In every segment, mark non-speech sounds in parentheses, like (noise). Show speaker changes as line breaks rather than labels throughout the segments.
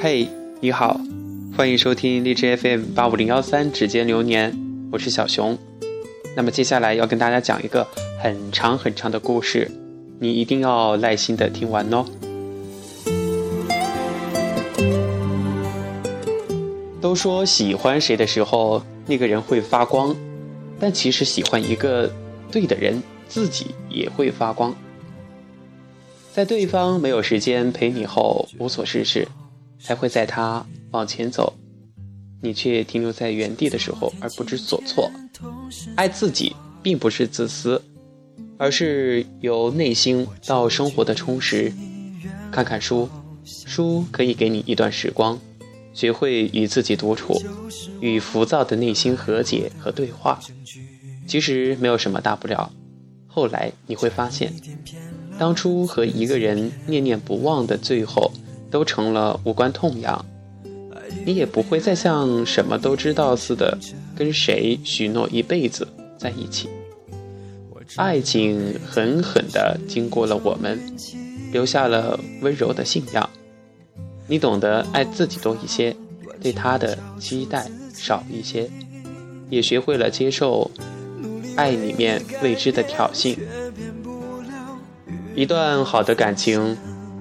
嘿，你好，欢迎收听荔枝 FM 八五零幺三指尖流年，我是小熊。那么接下来要跟大家讲一个很长很长的故事，你一定要耐心的听完哦。都说喜欢谁的时候，那个人会发光，但其实喜欢一个对的人，自己也会发光。在对方没有时间陪你后，无所事事。才会在他往前走，你却停留在原地的时候而不知所措。爱自己并不是自私，而是由内心到生活的充实。看看书，书可以给你一段时光，学会与自己独处，与浮躁的内心和解和对话。其实没有什么大不了。后来你会发现，当初和一个人念念不忘的最后。都成了无关痛痒，你也不会再像什么都知道似的跟谁许诺一辈子在一起。爱情狠狠地经过了我们，留下了温柔的信仰。你懂得爱自己多一些，对他的期待少一些，也学会了接受爱里面未知的挑衅。一段好的感情。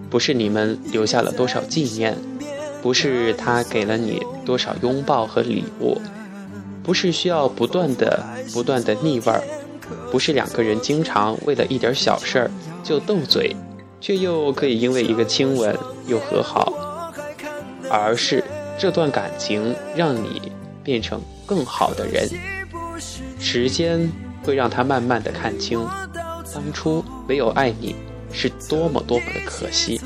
不是你们留下了多少纪念，不是他给了你多少拥抱和礼物，不是需要不断的、不断的腻味儿，不是两个人经常为了一点小事儿就斗嘴，却又可以因为一个亲吻又和好，而是这段感情让你变成更好的人。时间会让他慢慢的看清，当初没有爱你。是多么多么的可惜。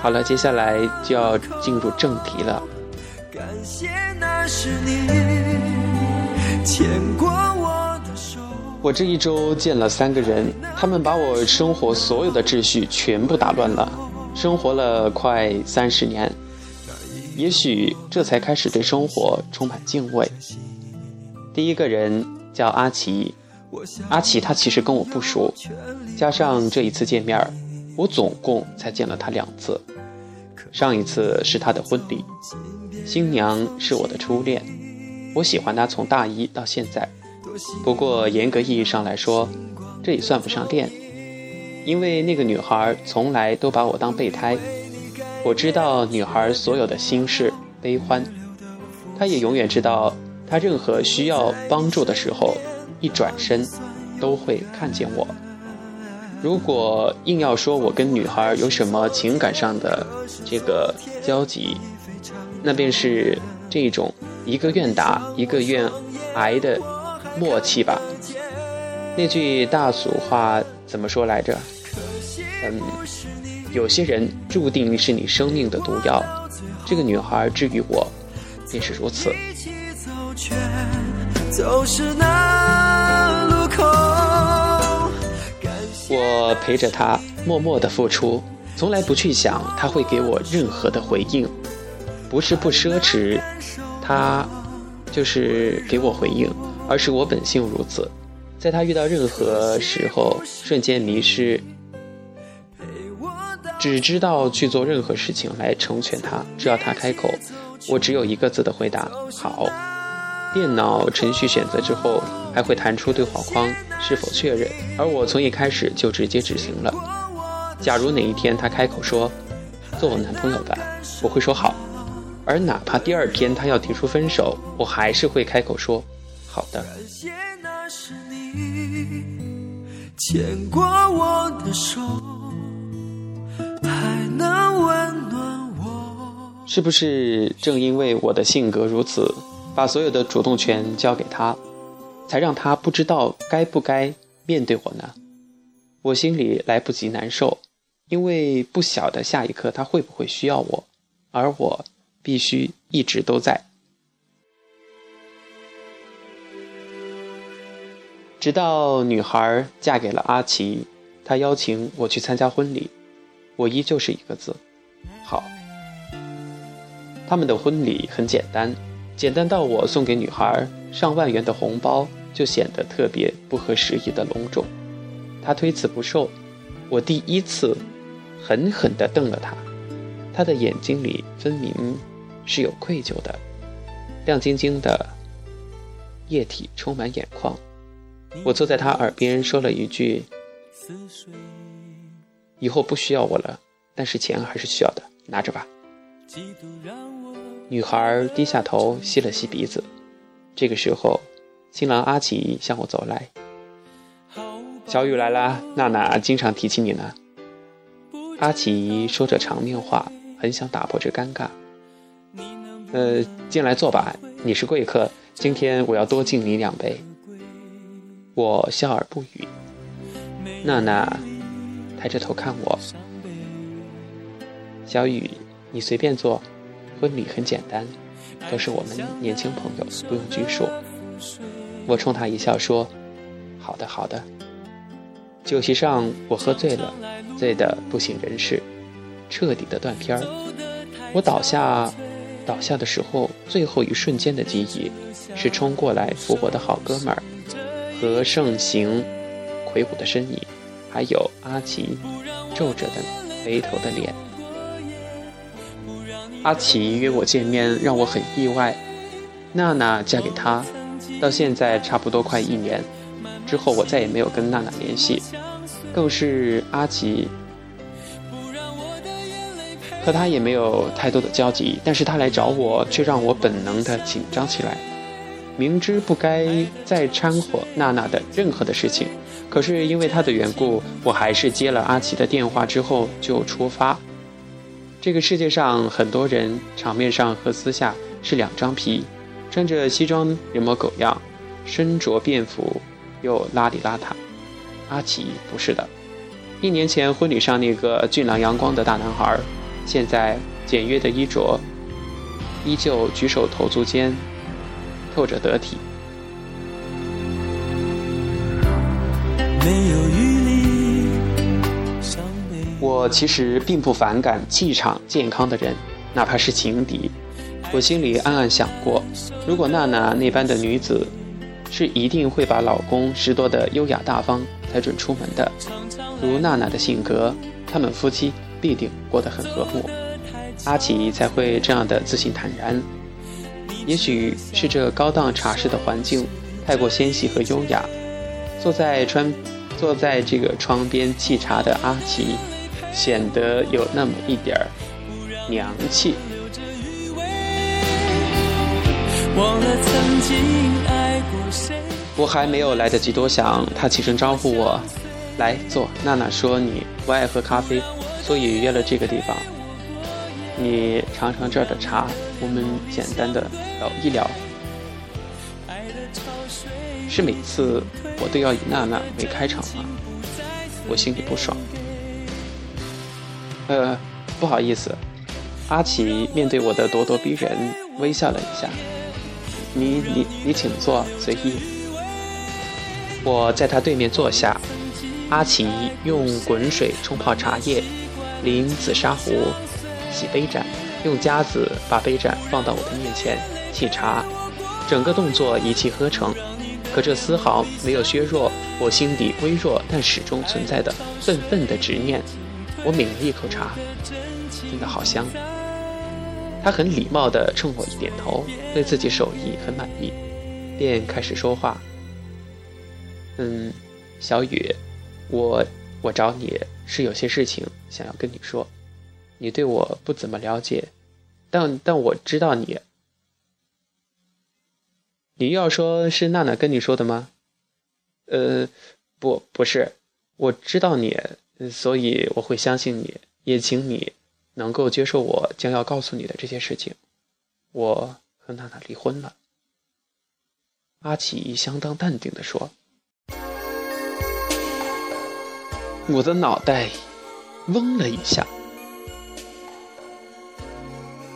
好了，接下来就要进入正题了。我这一周见了三个人，他们把我生活所有的秩序全部打乱了。生活了快三十年，也许这才开始对生活充满敬畏。第一个人叫阿奇。阿奇他其实跟我不熟，加上这一次见面我总共才见了他两次。上一次是他的婚礼，新娘是我的初恋，我喜欢她从大一到现在。不过严格意义上来说，这也算不上恋，因为那个女孩从来都把我当备胎。我知道女孩所有的心事悲欢，她也永远知道她任何需要帮助的时候。一转身，都会看见我。如果硬要说我跟女孩有什么情感上的这个交集，那便是这种一个愿打一个愿挨的默契吧。那句大俗话怎么说来着？嗯，有些人注定是你生命的毒药。这个女孩至于我，便是如此。我陪着他，默默的付出，从来不去想他会给我任何的回应，不是不奢侈，他就是给我回应，而是我本性如此，在他遇到任何时候瞬间迷失，只知道去做任何事情来成全他，只要他开口，我只有一个字的回答：好。电脑程序选择之后，还会弹出对话框是否确认，而我从一开始就直接执行了。假如哪一天他开口说做我男朋友吧，我会说好，而哪怕第二天他要提出分手，我还是会开口说好的。还能温暖我是不是正因为我的性格如此？把所有的主动权交给他，才让他不知道该不该面对我呢？我心里来不及难受，因为不晓得下一刻他会不会需要我，而我必须一直都在。直到女孩嫁给了阿奇，他邀请我去参加婚礼，我依旧是一个字：好。他们的婚礼很简单。简单到我送给女孩上万元的红包就显得特别不合时宜的隆重，她推辞不受。我第一次狠狠地瞪了她，他的眼睛里分明是有愧疚的，亮晶晶的液体充满眼眶。我坐在他耳边说了一句：“以后不需要我了，但是钱还是需要的，拿着吧。”嫉妒让我女孩低下头，吸了吸鼻子。这个时候，新郎阿奇向我走来：“小雨来啦，娜娜经常提起你呢。”阿奇说着场面话。很想打破这尴尬，呃，进来坐吧，你是贵客，今天我要多敬你两杯。我笑而不语。娜娜抬着头看我，小雨，你随便坐，婚礼很简单，都是我们年轻朋友，不用拘束。我冲他一笑说：“好的，好的。”酒席上我喝醉了，醉得不省人事。彻底的断片儿。我倒下，倒下的时候，最后一瞬间的记忆是冲过来扶我的好哥们儿和盛行魁梧的身影，还有阿奇皱着的眉头的脸。阿奇约我见面，让我很意外。娜娜嫁给他，到现在差不多快一年，之后我再也没有跟娜娜联系，更是阿奇。和他也没有太多的交集，但是他来找我，却让我本能的紧张起来。明知不该再掺和娜娜的任何的事情，可是因为他的缘故，我还是接了阿奇的电话之后就出发。这个世界上很多人，场面上和私下是两张皮，穿着西装人模狗样，身着便服又邋里邋遢。阿奇不是的，一年前婚礼上那个俊朗阳光的大男孩。现在简约的衣着，依旧举手投足间透着得体。没有雨我其实并不反感气场健康的人，哪怕是情敌。我心里暗暗想过，如果娜娜那般的女子，是一定会把老公拾掇的优雅大方才准出门的。如娜娜的性格，他们夫妻。必定过得很和睦，阿奇才会这样的自信坦然。也许是这高档茶室的环境太过纤细和优雅，坐在窗，坐在这个窗边沏茶的阿奇，显得有那么一点儿娘气。我还没有来得及多想，他起身招呼我来坐。娜娜说你不爱喝咖啡。所以约了这个地方，你尝尝这儿的茶，我们简单的聊一聊。是每次我都要以娜娜为开场吗？我心里不爽。呃，不好意思，阿奇面对我的咄咄逼人，微笑了一下。你你你请坐，随意。我在他对面坐下，阿奇用滚水冲泡茶叶。淋紫砂壶，洗杯盏，用夹子把杯盏放到我的面前沏茶，整个动作一气呵成。可这丝毫没有削弱我心底微弱但始终存在的愤愤的执念。我抿了一口茶，真的好香。他很礼貌地冲我一点头，对自己手艺很满意，便开始说话。嗯，小雨，我我找你。是有些事情想要跟你说，你对我不怎么了解，但但我知道你。你要说是娜娜跟你说的吗？呃，不，不是，我知道你，所以我会相信你，也请你能够接受我将要告诉你的这些事情。我和娜娜离婚了。阿奇相当淡定的说。我的脑袋嗡了一下。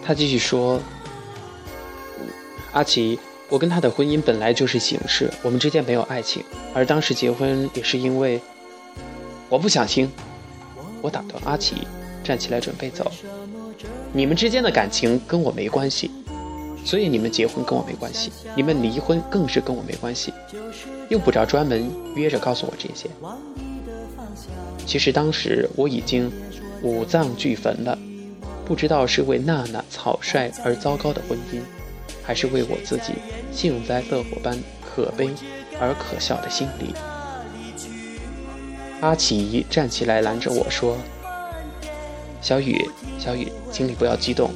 他继续说：“阿奇，我跟他的婚姻本来就是形式，我们之间没有爱情，而当时结婚也是因为我不想听。”我打断阿奇，站起来准备走。你们之间的感情跟我没关系，所以你们结婚跟我没关系，你们离婚更是跟我没关系，用不着专门约着告诉我这些。其实当时我已经五脏俱焚了，不知道是为娜娜草率而糟糕的婚姻，还是为我自己幸灾乐祸般可悲而可笑的心理。阿奇站起来拦着我说：“小雨，小雨，请你不要激动，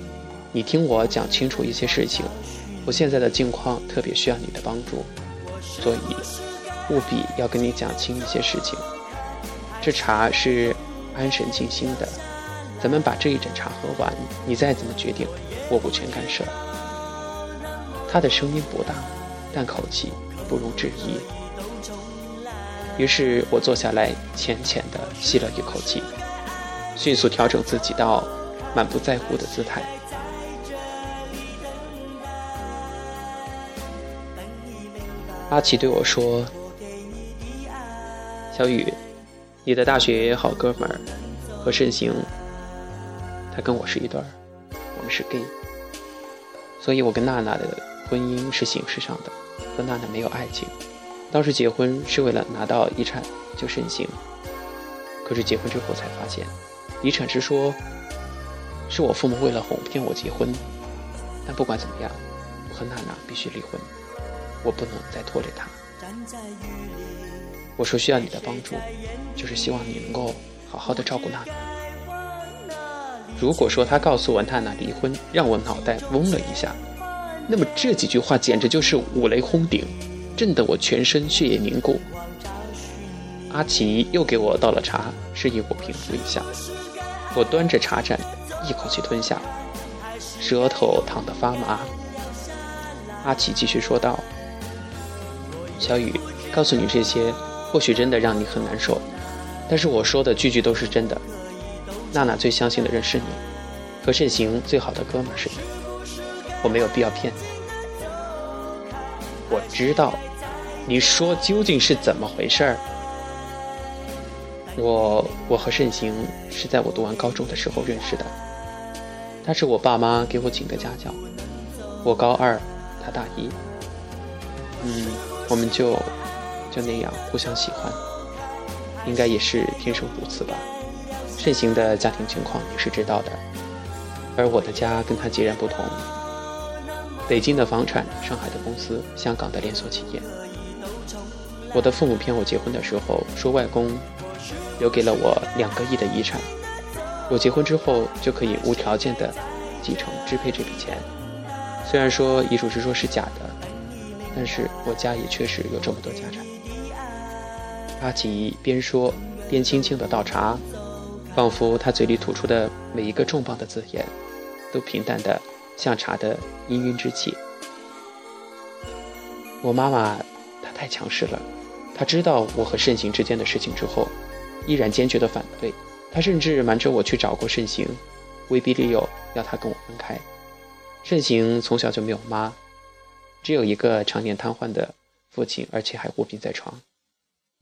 你听我讲清楚一些事情。我现在的境况特别需要你的帮助，所以务必要跟你讲清一些事情。这茶是安神静心的，咱们把这一盏茶喝完，你再怎么决定，我无权干涉。”他的声音不大，但口气不容置疑。于是我坐下来，浅浅地吸了一口气，迅速调整自己到满不在乎的姿态。阿奇对我说：“小雨，你的大学好哥们儿何慎行，他跟我是一对儿，我们是 gay，所以我跟娜娜的婚姻是形式上的，和娜娜没有爱情。”当时结婚是为了拿到遗产就慎行，可是结婚之后才发现，遗产是说，是我父母为了哄骗我结婚。但不管怎么样，我和娜娜必须离婚，我不能再拖累她。我说需要你的帮助，就是希望你能够好好的照顾娜娜。如果说他告诉我娜娜离婚，让我脑袋嗡了一下，那么这几句话简直就是五雷轰顶。震得我全身血液凝固。阿奇又给我倒了茶，示意我平复一下。我端着茶盏，一口气吞下，舌头烫得发麻。阿奇继续说道：“小雨，告诉你这些，或许真的让你很难受，但是我说的句句都是真的。娜娜最相信的人是你，和慎行最好的哥们是你，我没有必要骗你。”我知道，你说究竟是怎么回事儿？我我和盛行是在我读完高中的时候认识的，他是我爸妈给我请的家教，我高二，他大一，嗯，我们就就那样互相喜欢，应该也是天生如此吧。盛行的家庭情况你是知道的，而我的家跟他截然不同。北京的房产，上海的公司，香港的连锁企业。我的父母骗我结婚的时候，说外公留给了我两个亿的遗产，我结婚之后就可以无条件的继承支配这笔钱。虽然说遗嘱是说是假的，但是我家也确实有这么多家产。阿奇边说边轻轻的倒茶，仿佛他嘴里吐出的每一个重磅的字眼，都平淡的。像茶的氤氲之气。我妈妈她太强势了，她知道我和慎行之间的事情之后，依然坚决的反对。她甚至瞒着我去找过慎行，威逼利诱要他跟我分开。慎行从小就没有妈，只有一个常年瘫痪的父亲，而且还卧病在床。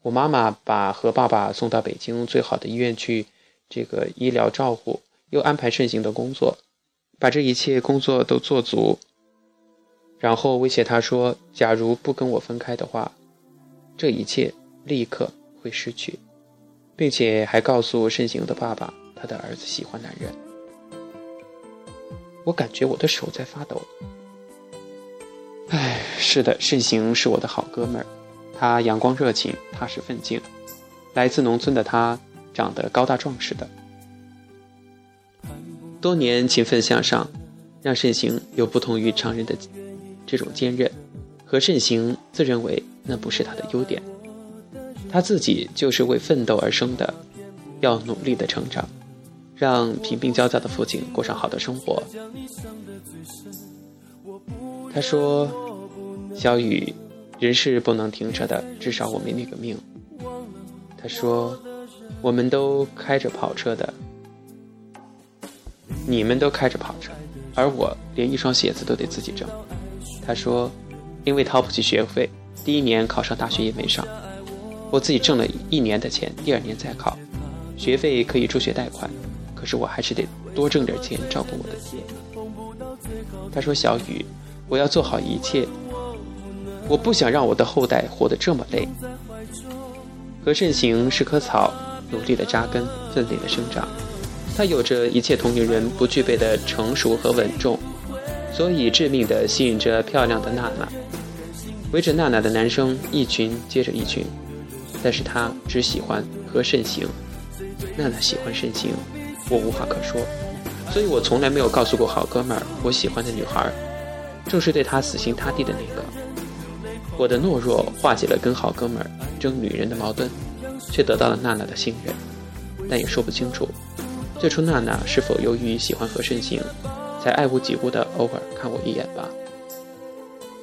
我妈妈把和爸爸送到北京最好的医院去，这个医疗照护，又安排慎行的工作。把这一切工作都做足，然后威胁他说：“假如不跟我分开的话，这一切立刻会失去，并且还告诉慎行的爸爸，他的儿子喜欢男人。”我感觉我的手在发抖。哎，是的，慎行是我的好哥们儿，他阳光热情，踏实奋进。来自农村的他，长得高大壮实的。多年勤奋向上，让慎行有不同于常人的这种坚韧。何慎行自认为那不是他的优点，他自己就是为奋斗而生的，要努力的成长，让贫病交加的父亲过上好的生活。他说：“小雨，人是不能停车的，至少我没那个命。”他说：“我们都开着跑车的。”你们都开着跑车，而我连一双鞋子都得自己挣。他说，因为掏不起学费，第一年考上大学也没上。我自己挣了一年的钱，第二年再考，学费可以助学贷款，可是我还是得多挣点钱照顾我的爹。他说，小雨，我要做好一切，我不想让我的后代活得这么累。何慎行是棵草，努力的扎根，奋力的生长。他有着一切同龄人不具备的成熟和稳重，所以致命地吸引着漂亮的娜娜。围着娜娜的男生一群接着一群，但是他只喜欢和慎行。娜娜喜欢慎行，我无话可说，所以我从来没有告诉过好哥们儿我喜欢的女孩，正是对他死心塌地的那个。我的懦弱化解了跟好哥们儿争女人的矛盾，却得到了娜娜的信任，但也说不清楚，最初娜娜是否由于喜欢何慎行，才爱屋及乌的偶尔看我一眼吧。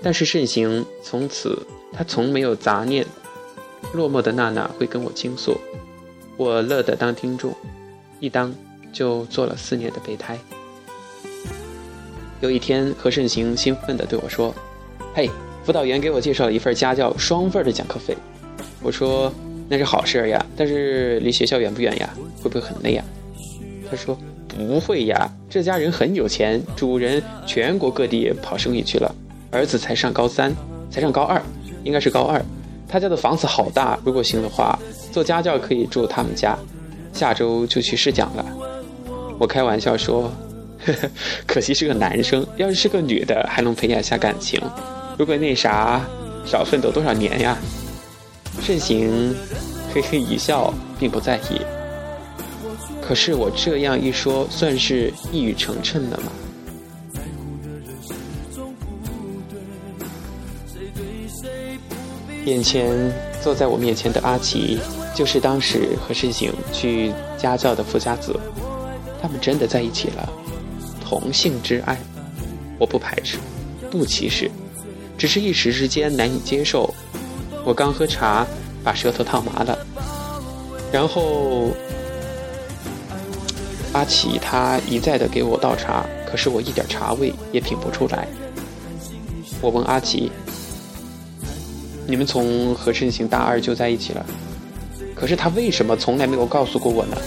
但是慎行从此他从没有杂念，落寞的娜娜会跟我倾诉，我乐得当听众，一当就做了四年的备胎。有一天，何慎行兴奋地对我说：“嘿。”辅导员给我介绍了一份家教双份的讲课费，我说那是好事呀，但是离学校远不远呀？会不会很累呀？他说不会呀，这家人很有钱，主人全国各地跑生意去了，儿子才上高三，才上高二，应该是高二。他家的房子好大，如果行的话，做家教可以住他们家，下周就去试讲了。我开玩笑说，呵呵，可惜是个男生，要是是个女的，还能培养下感情。如果那啥，少奋斗多少年呀？慎行嘿嘿一笑，并不在意。可是我这样一说，算是一语成谶了吗？眼前坐在我面前的阿奇，就是当时和慎行去家教的富家子。他们真的在一起了，同性之爱，我不排斥，不歧视。只是一时之间难以接受。我刚喝茶，把舌头烫麻了。然后阿奇他一再的给我倒茶，可是我一点茶味也品不出来。我问阿奇：“你们从何慎行大二就在一起了？可是他为什么从来没有告诉过我呢？”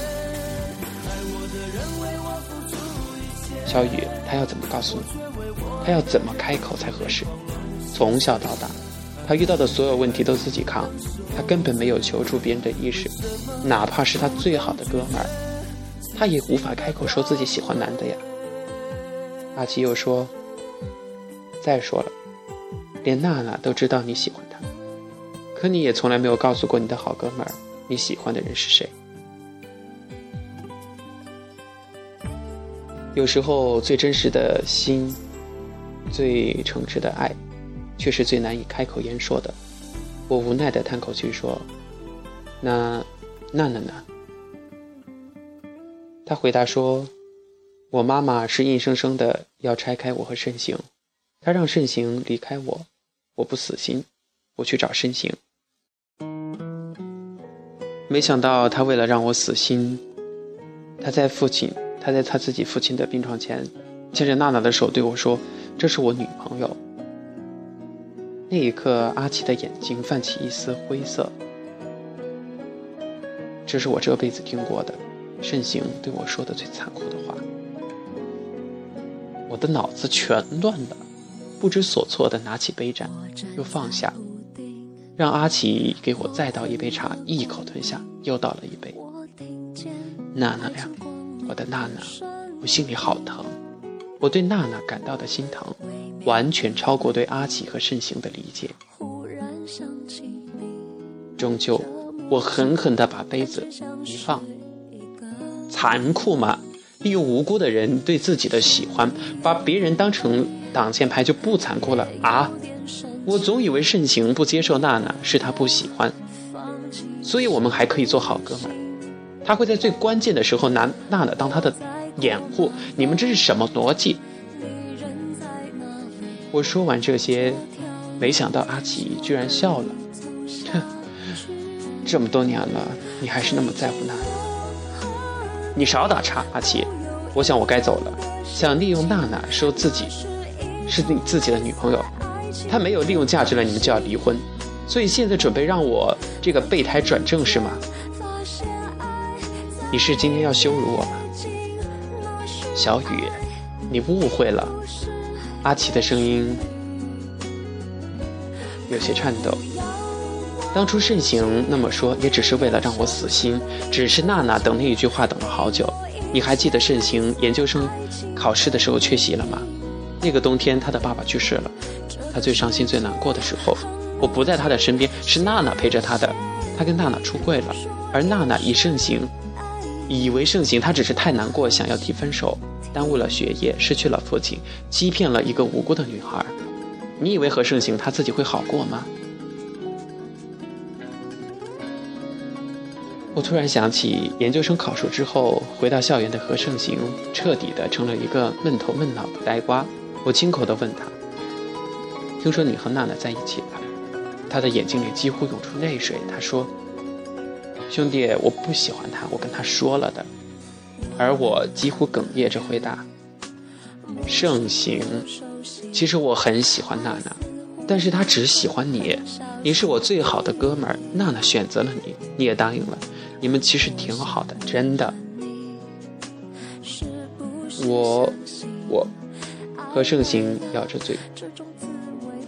小雨，他要怎么告诉你？他要怎么开口才合适？从小到大，他遇到的所有问题都自己扛，他根本没有求助别人的意识，哪怕是他最好的哥们儿，他也无法开口说自己喜欢男的呀。阿奇又说：“再说了，连娜娜都知道你喜欢他，可你也从来没有告诉过你的好哥们儿你喜欢的人是谁。有时候，最真实的心，最诚挚的爱。”却是最难以开口言说的。我无奈地叹口气说：“那娜娜呢？”他回答说：“我妈妈是硬生生的要拆开我和慎行，她让慎行离开我，我不死心，我去找慎行。没想到他为了让我死心，他在父亲，他在他自己父亲的病床前，牵着娜娜的手对我说：‘这是我女朋友。’”那一刻，阿奇的眼睛泛起一丝灰色。这是我这辈子听过的慎行对我说的最残酷的话。我的脑子全乱了，不知所措的拿起杯盏，又放下，让阿奇给我再倒一杯茶，一口吞下，又倒了一杯。娜娜呀，我的娜娜，我心里好疼，我对娜娜感到的心疼。完全超过对阿奇和慎行的理解。终究，我狠狠地把杯子一放。残酷吗？利用无辜的人对自己的喜欢，把别人当成挡箭牌就不残酷了啊！我总以为慎行不接受娜娜是他不喜欢，所以我们还可以做好哥们。他会在最关键的时候拿娜娜当他的掩护。你们这是什么逻辑？我说完这些，没想到阿奇居然笑了。哼，这么多年了，你还是那么在乎娜娜。你少打岔，阿奇。我想我该走了。想利用娜娜说自己是你自己的女朋友，她没有利用价值了，你们就要离婚。所以现在准备让我这个备胎转正是吗？你是今天要羞辱我吗？小雨，你误会了。阿奇的声音有些颤抖。当初慎行那么说，也只是为了让我死心。只是娜娜等那一句话等了好久，你还记得盛行研究生考试的时候缺席了吗？那个冬天，他的爸爸去世了，他最伤心、最难过的时候，我不在他的身边，是娜娜陪着他的。他跟娜娜出柜了，而娜娜以盛行，以为盛行，他只是太难过，想要提分手，耽误了学业，失去了父亲，欺骗了一个无辜的女孩。你以为和盛行他自己会好过吗？我突然想起，研究生考试之后回到校园的何盛行，彻底的成了一个闷头闷脑的呆瓜。我亲口的问他：“听说你和娜娜在一起了？”他的眼睛里几乎涌出泪水。他说：“兄弟，我不喜欢她，我跟他说了的。”而我几乎哽咽着回答：“盛行，其实我很喜欢娜娜，但是她只喜欢你，你是我最好的哥们儿，娜娜选择了你，你也答应了。”你们其实挺好的，真的。我，我，何胜行咬着嘴，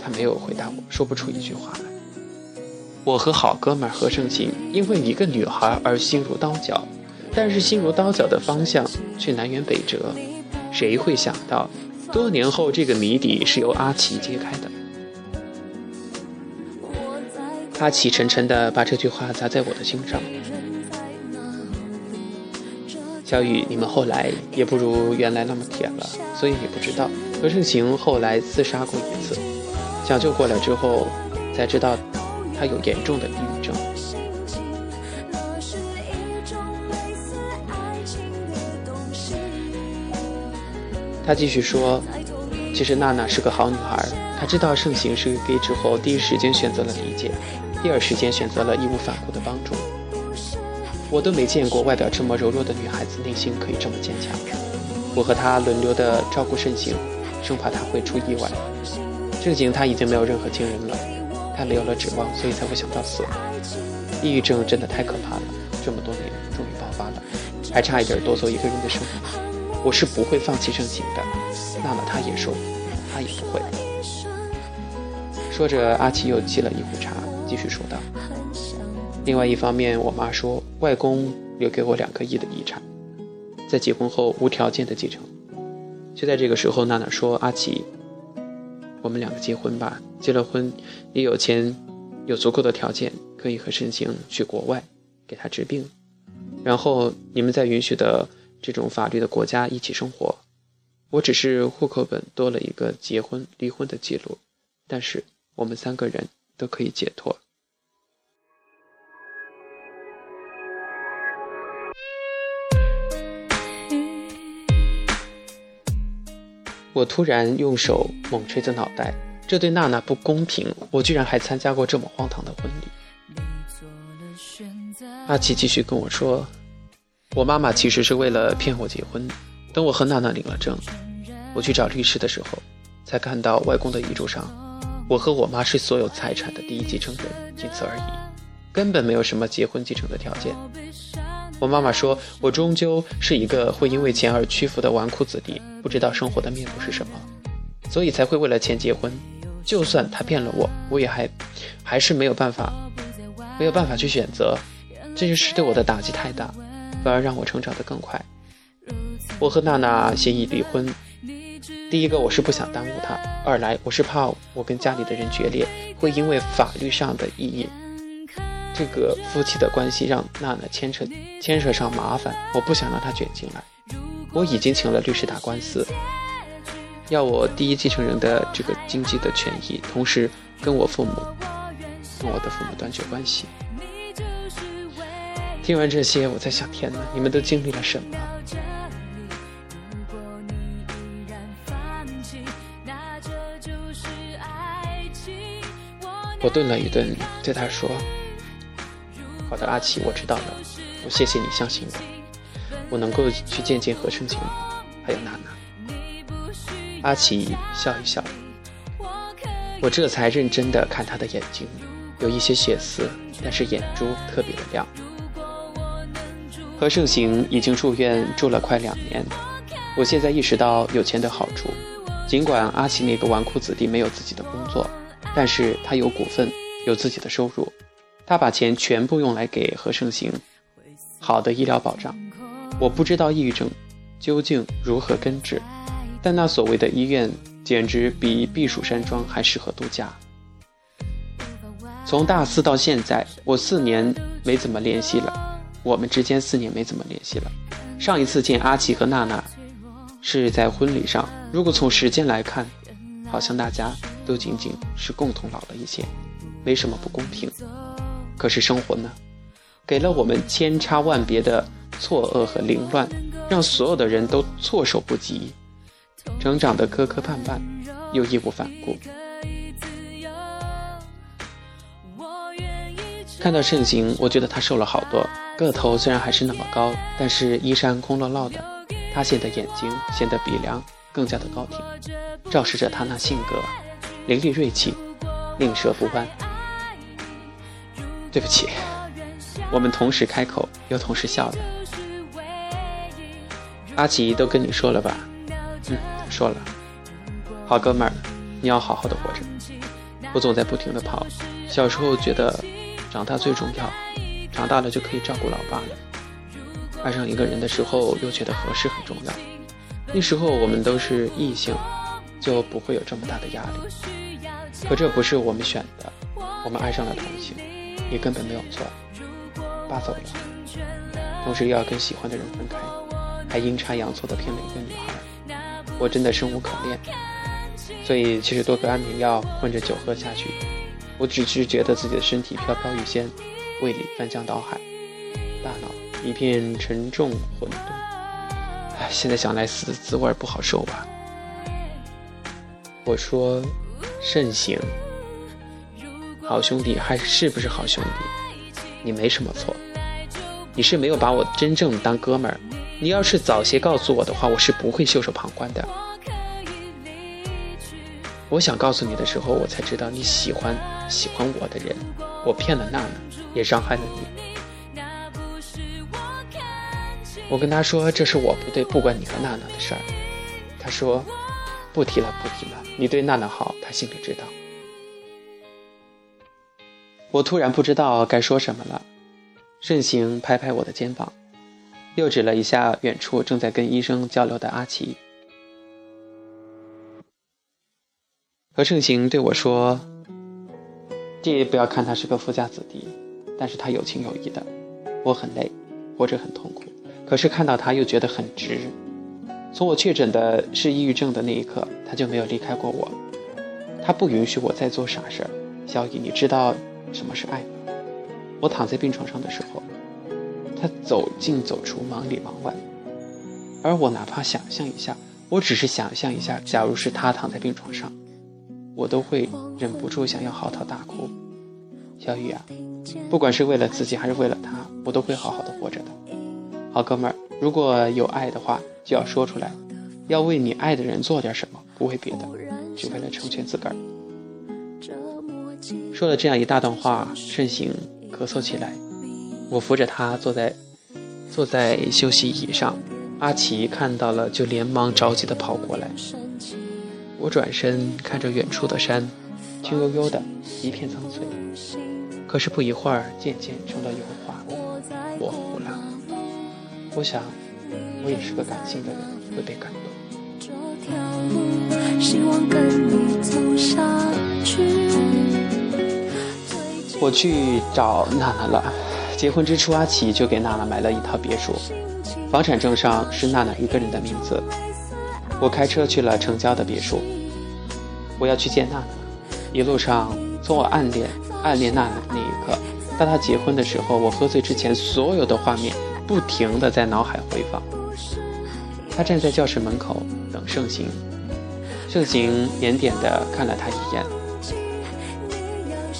他没有回答我，说不出一句话来。我和好哥们何胜行因为一个女孩而心如刀绞，但是心如刀绞的方向却南辕北辙。谁会想到，多年后这个谜底是由阿奇揭开的？阿奇沉沉的把这句话砸在我的心上。小雨，你们后来也不如原来那么甜了，所以你不知道何胜行后来自杀过一次，抢救过来之后才知道他有严重的抑郁症。他继续说，其实娜娜是个好女孩，她知道盛行是个 gay 之后，第一时间选择了理解，第二时间选择了义无反顾的帮助。我都没见过外表这么柔弱的女孩子，内心可以这么坚强。我和她轮流的照顾盛行，生怕他会出意外。盛行他已经没有任何亲人了，他没有了指望，所以才会想到死。抑郁症真的太可怕了，这么多年终于爆发了，还差一点夺走一个人的生命。我是不会放弃盛行的，娜娜她也说，她也不会。说着，阿奇又沏了一壶茶，继续说道。另外一方面，我妈说外公留给我两个亿的遗产，在结婚后无条件的继承。就在这个时候，娜娜说：“阿奇，我们两个结婚吧。结了婚，也有钱，有足够的条件，可以和申行去国外给他治病，然后你们在允许的这种法律的国家一起生活。我只是户口本多了一个结婚离婚的记录，但是我们三个人都可以解脱。”我突然用手猛捶着脑袋，这对娜娜不公平！我居然还参加过这么荒唐的婚礼。阿奇继续跟我说，我妈妈其实是为了骗我结婚。等我和娜娜领了证，我去找律师的时候，才看到外公的遗嘱上，我和我妈是所有财产的第一继承人，仅此而已，根本没有什么结婚继承的条件。我妈妈说，我终究是一个会因为钱而屈服的纨绔子弟，不知道生活的面目是什么，所以才会为了钱结婚。就算他骗了我，我也还还是没有办法，没有办法去选择。这件事对我的打击太大，反而让我成长得更快。我和娜娜协议离婚，第一个我是不想耽误她，二来我是怕我跟家里的人决裂，会因为法律上的意义。这个夫妻的关系让娜娜牵扯牵扯上麻烦，我不想让她卷进来。我已经请了律师打官司，要我第一继承人的这个经济的权益，同时跟我父母跟我的父母断绝关系。听完这些，我在想：天哪，你们都经历了什么？我顿了一顿，对他说。好的，阿奇，我知道了。我谢谢你相信我，我能够去见见何春晴，还有娜娜。阿奇笑一笑，我这才认真的看他的眼睛，有一些血丝，但是眼珠特别的亮。何盛行已经住院住了快两年，我现在意识到有钱的好处。尽管阿奇那个纨绔子弟没有自己的工作，但是他有股份，有自己的收入。他把钱全部用来给何胜行好的医疗保障，我不知道抑郁症究竟如何根治，但那所谓的医院简直比避暑山庄还适合度假。从大四到现在，我四年没怎么联系了，我们之间四年没怎么联系了。上一次见阿奇和娜娜，是在婚礼上。如果从时间来看，好像大家都仅仅是共同老了一些，没什么不公平。可是生活呢，给了我们千差万别的错愕和凌乱，让所有的人都措手不及，成长的磕磕绊绊，又义无反顾。看到盛行，我觉得他瘦了好多，个头虽然还是那么高，但是衣衫空落落的，他显得眼睛显得鼻梁更加的高挺，昭示着他那性格凌厉锐气，令舌不弯。对不起，我们同时开口又同时笑了。阿奇都跟你说了吧？嗯，说了。好哥们儿，你要好好的活着，不总在不停的跑。小时候觉得长大最重要，长大了就可以照顾老爸了。爱上一个人的时候又觉得合适很重要。那时候我们都是异性，就不会有这么大的压力。可这不是我们选的，我们爱上了同性。也根本没有错，爸走了，同时又要跟喜欢的人分开，还阴差阳错的骗了一个女孩，我真的生无可恋。所以其实多个安眠药混着酒喝下去，我只是觉得自己的身体飘飘欲仙，胃里翻江倒海，大脑一片沉重混沌。唉，现在想来死的滋味不好受吧。我说，慎行。好兄弟还是不是好兄弟？你没什么错，你是没有把我真正当哥们儿。你要是早些告诉我的话，我是不会袖手旁观的。我想告诉你的时候，我才知道你喜欢喜欢我的人，我骗了娜娜，也伤害了你。我跟他说这是我不对，不关你和娜娜的事儿。他说不提了，不提了。你对娜娜好，他心里知道。我突然不知道该说什么了，盛行拍拍我的肩膀，又指了一下远处正在跟医生交流的阿奇。何盛行对我说：“弟，不要看他是个富家子弟，但是他有情有义的。我很累，活着很痛苦，可是看到他又觉得很值。从我确诊的是抑郁症的那一刻，他就没有离开过我。他不允许我再做傻事儿。小雨，你知道？”什么是爱？我躺在病床上的时候，他走进走出，忙里忙外，而我哪怕想象一下，我只是想象一下，假如是他躺在病床上，我都会忍不住想要嚎啕大哭。小雨啊，不管是为了自己还是为了他，我都会好好的活着的。好哥们儿，如果有爱的话，就要说出来，要为你爱的人做点什么，不为别的，只为了成全自个儿。说了这样一大段话，盛行咳嗽起来。我扶着他坐在坐在休息椅上，阿奇看到了就连忙着急地跑过来。我转身看着远处的山，青幽幽的一片苍翠。可是不一会儿，渐渐成了油画，模糊了。我想，我也是个感性的人，会被感动。这条路希望跟你走下去。我去找娜娜了。结婚之初，阿奇就给娜娜买了一套别墅，房产证上是娜娜一个人的名字。我开车去了城郊的别墅，我要去见娜娜。一路上，从我暗恋暗恋娜娜那一刻，到她结婚的时候，我喝醉之前，所有的画面不停的在脑海回放。她站在教室门口等盛行，盛行腼腆的看了她一眼。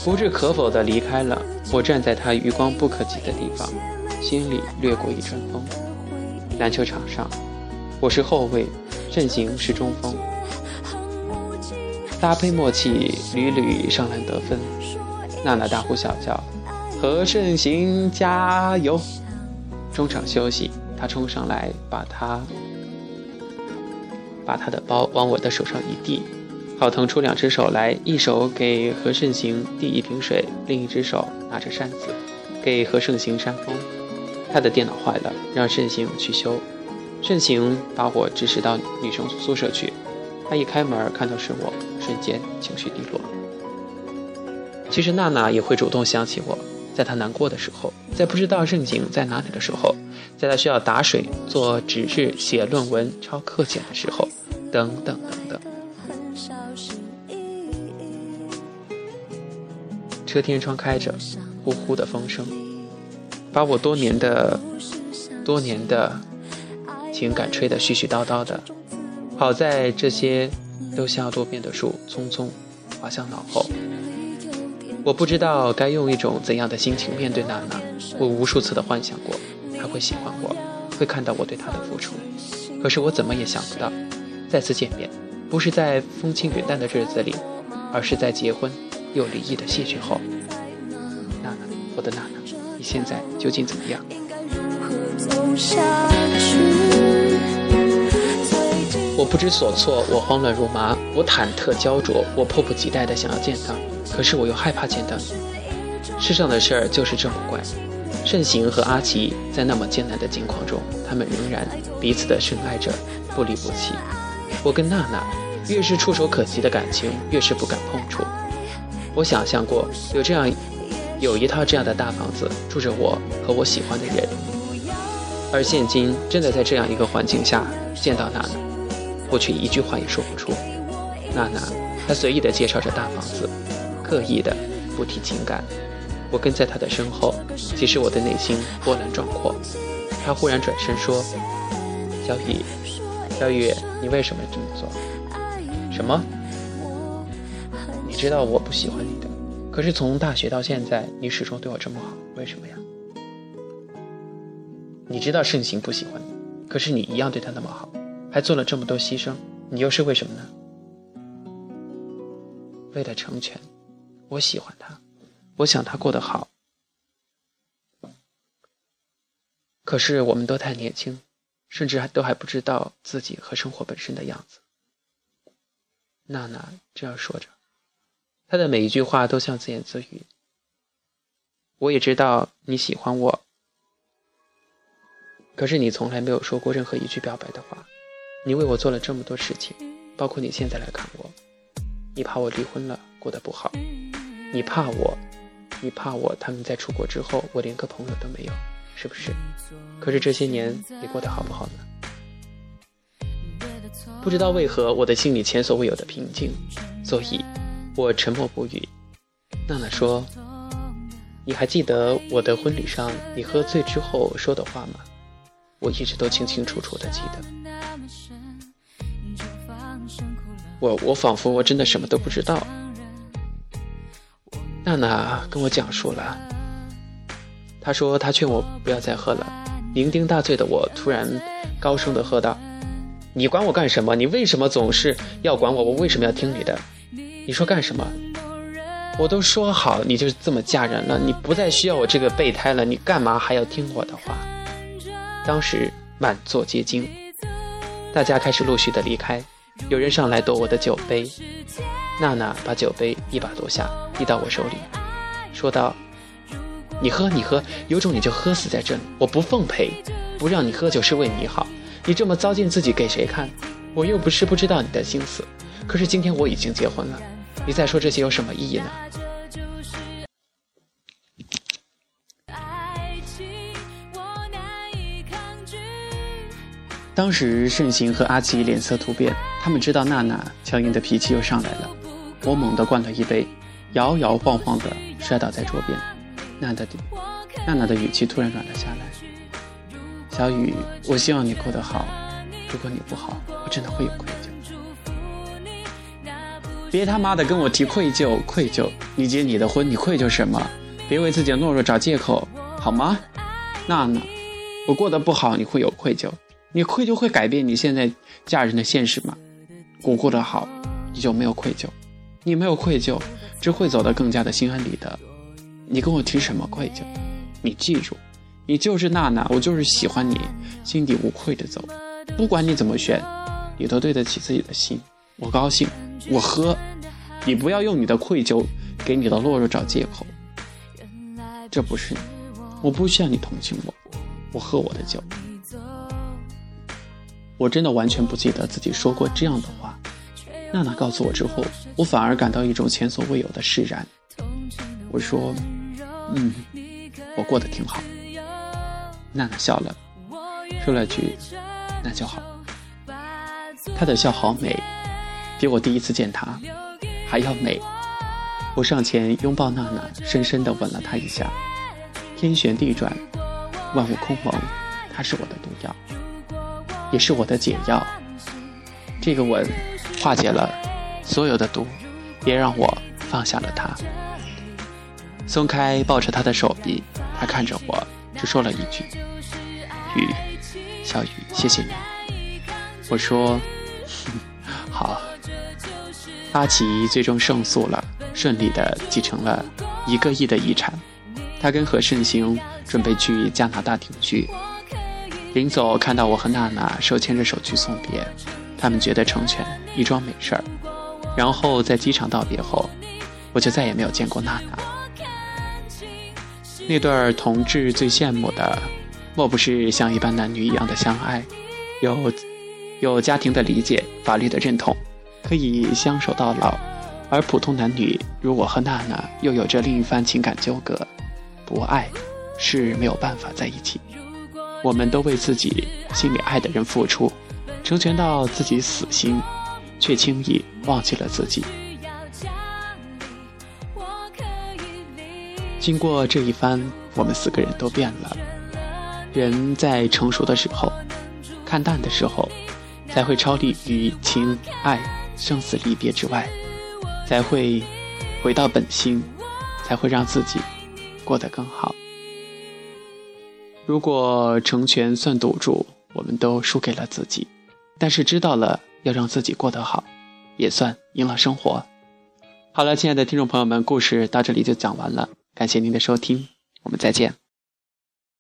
不置可否地离开了。我站在他余光不可及的地方，心里掠过一阵风。篮球场上，我是后卫，阵型是中锋，搭配默契，屡屡上篮得分。娜娜大呼小叫：“何胜行加油！”中场休息，他冲上来，把他把他的包往我的手上一递。好腾出两只手来，一手给何慎行递一瓶水，另一只手拿着扇子给何慎行扇风。他的电脑坏了，让慎行去修。慎行把我指使到女生宿舍去。他一开门看到是我，瞬间情绪低落。其实娜娜也会主动想起我，在她难过的时候，在不知道盛行在哪里的时候，在她需要打水、做纸日、写论文、抄课件的时候，等等等等。车天窗开着，呼呼的风声，把我多年的、多年的情感吹得絮絮叨叨的。好在这些都像多变的树，匆匆滑向脑后。我不知道该用一种怎样的心情面对娜娜。我无数次的幻想过，她会喜欢我，会看到我对她的付出。可是我怎么也想不到，再次见面，不是在风轻云淡的日子里，而是在结婚又离异的戏剧后。娜娜，我的娜娜，你现在究竟怎么样？我不知所措，我慌乱如麻，我忐忑焦灼，我迫不及待的想要见他，可是我又害怕见到你。世上的事儿就是这么怪。盛行和阿奇在那么艰难的境况中，他们仍然彼此的深爱着，不离不弃。我跟娜娜，越是触手可及的感情，越是不敢碰触。我想象过有这样，有一套这样的大房子，住着我和我喜欢的人。而现今真的在这样一个环境下见到娜娜。我却一句话也说不出。娜娜，她随意地介绍着大房子，刻意的不提情感。我跟在她的身后，其实我的内心波澜壮阔。她忽然转身说：“小雨，小雨，你为什么这么做？什么？知道我不喜欢你的，可是从大学到现在，你始终对我这么好，为什么呀？你知道盛行不喜欢你，可是你一样对他那么好。”还做了这么多牺牲，你又是为什么呢？为了成全，我喜欢他，我想他过得好。可是我们都太年轻，甚至还都还不知道自己和生活本身的样子。娜娜这样说着，他的每一句话都像自言自语。我也知道你喜欢我，可是你从来没有说过任何一句表白的话。你为我做了这么多事情，包括你现在来看我，你怕我离婚了过得不好，你怕我，你怕我他们在出国之后我连个朋友都没有，是不是？可是这些年你过得好不好呢？不知道为何我的心里前所未有的平静，所以，我沉默不语。娜娜说：“你还记得我的婚礼上你喝醉之后说的话吗？我一直都清清楚楚的记得。”我我仿佛我真的什么都不知道。娜娜跟我讲述了，她说她劝我不要再喝了。酩酊大醉的我突然高声的喝道：“你管我干什么？你为什么总是要管我？我为什么要听你的？你说干什么？我都说好你就是这么嫁人了，你不再需要我这个备胎了，你干嘛还要听我的话？”当时满座皆惊，大家开始陆续的离开。有人上来夺我的酒杯，娜娜把酒杯一把夺下，递到我手里，说道：“你喝，你喝，有种你就喝死在这里，我不奉陪。不让你喝酒是为你好，你这么糟践自己给谁看？我又不是不知道你的心思，可是今天我已经结婚了，你再说这些有什么意义呢？”当时盛行和阿奇脸色突变，他们知道娜娜强硬的脾气又上来了。我猛地灌了一杯，摇摇晃晃地摔倒在桌边。娜娜的娜娜的语气突然软了下来：“小雨，我希望你过得好。如果你不好，我真的会有愧疚。别他妈的跟我提愧疚，愧疚！你结你的婚，你愧疚什么？别为自己懦弱找借口，好吗？娜娜，我过得不好，你会有愧疚。”你愧疚会改变你现在嫁人的现实吗？我过得好，你就没有愧疚；你没有愧疚，只会走得更加的心安理得。你跟我提什么愧疚？你记住，你就是娜娜，我就是喜欢你，心底无愧的走。不管你怎么选，你都对得起自己的心。我高兴，我喝。你不要用你的愧疚给你的懦弱找借口。这不是你，我不需要你同情我。我喝我的酒。我真的完全不记得自己说过这样的话。娜娜告诉我之后，我反而感到一种前所未有的释然。我说：“嗯，我过得挺好。”娜娜笑了，说了句：“那就好。”她的笑好美，比我第一次见她还要美。我上前拥抱娜娜，深深地吻了她一下。天旋地转，万物空蒙，她是我的毒药，也是我的解药。这个吻化解了所有的毒，也让我放下了她。松开抱着她的手臂，她看着我，只说了一句：“雨，小雨，谢谢你。”我说：“ (laughs) 好。”阿奇最终胜诉了。顺利的继承了一个亿的遗产，他跟何慎行准备去加拿大定居。临走看到我和娜娜手牵着手去送别，他们觉得成全一桩美事儿。然后在机场道别后，我就再也没有见过娜娜。那对同志最羡慕的，莫不是像一般男女一样的相爱，有有家庭的理解、法律的认同，可以相守到老。而普通男女如我和娜娜又有着另一番情感纠葛，不爱是没有办法在一起。我们都为自己心里爱的人付出，成全到自己死心，却轻易忘记了自己。经过这一番，我们四个人都变了。人在成熟的时候，看淡的时候，才会超离于情爱、生死离别之外。才会回到本心，才会让自己过得更好。如果成全算赌注，我们都输给了自己；但是知道了要让自己过得好，也算赢了生活。好了，亲爱的听众朋友们，故事到这里就讲完了，感谢您的收听，我们再见。